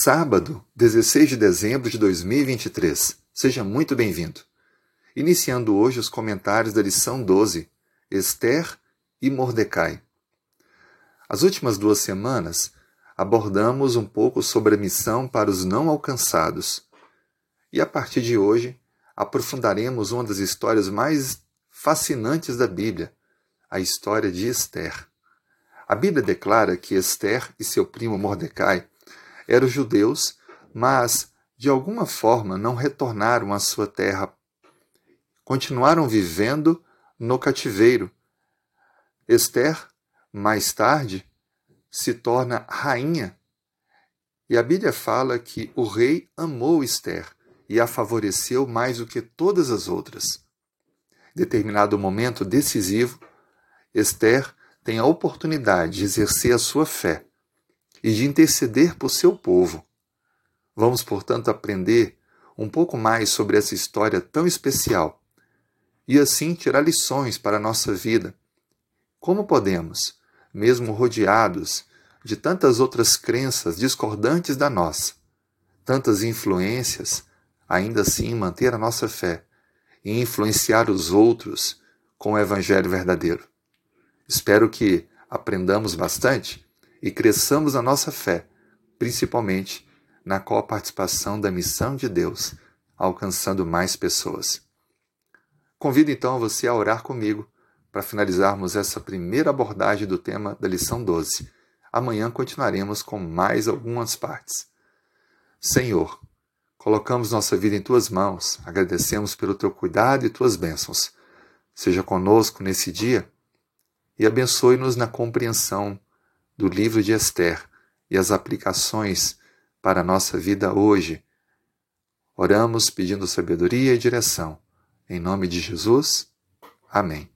Sábado, 16 de dezembro de 2023. Seja muito bem-vindo. Iniciando hoje os comentários da lição 12, Esther e Mordecai. As últimas duas semanas abordamos um pouco sobre a missão para os não alcançados. E a partir de hoje, aprofundaremos uma das histórias mais fascinantes da Bíblia, a história de Esther. A Bíblia declara que Esther e seu primo Mordecai eram judeus, mas de alguma forma não retornaram à sua terra. Continuaram vivendo no cativeiro. Esther, mais tarde, se torna rainha. E a Bíblia fala que o rei amou Esther e a favoreceu mais do que todas as outras. Determinado momento decisivo, Esther tem a oportunidade de exercer a sua fé e de interceder por seu povo. Vamos, portanto, aprender um pouco mais sobre essa história tão especial e assim tirar lições para a nossa vida. Como podemos, mesmo rodeados de tantas outras crenças discordantes da nossa, tantas influências, ainda assim manter a nossa fé e influenciar os outros com o Evangelho verdadeiro? Espero que aprendamos bastante e cresçamos a nossa fé, principalmente na coparticipação da missão de Deus, alcançando mais pessoas. Convido então você a orar comigo para finalizarmos essa primeira abordagem do tema da lição 12. Amanhã continuaremos com mais algumas partes. Senhor, colocamos nossa vida em tuas mãos, agradecemos pelo teu cuidado e tuas bênçãos. Seja conosco nesse dia e abençoe-nos na compreensão do livro de Esther e as aplicações para a nossa vida hoje. Oramos pedindo sabedoria e direção. Em nome de Jesus. Amém.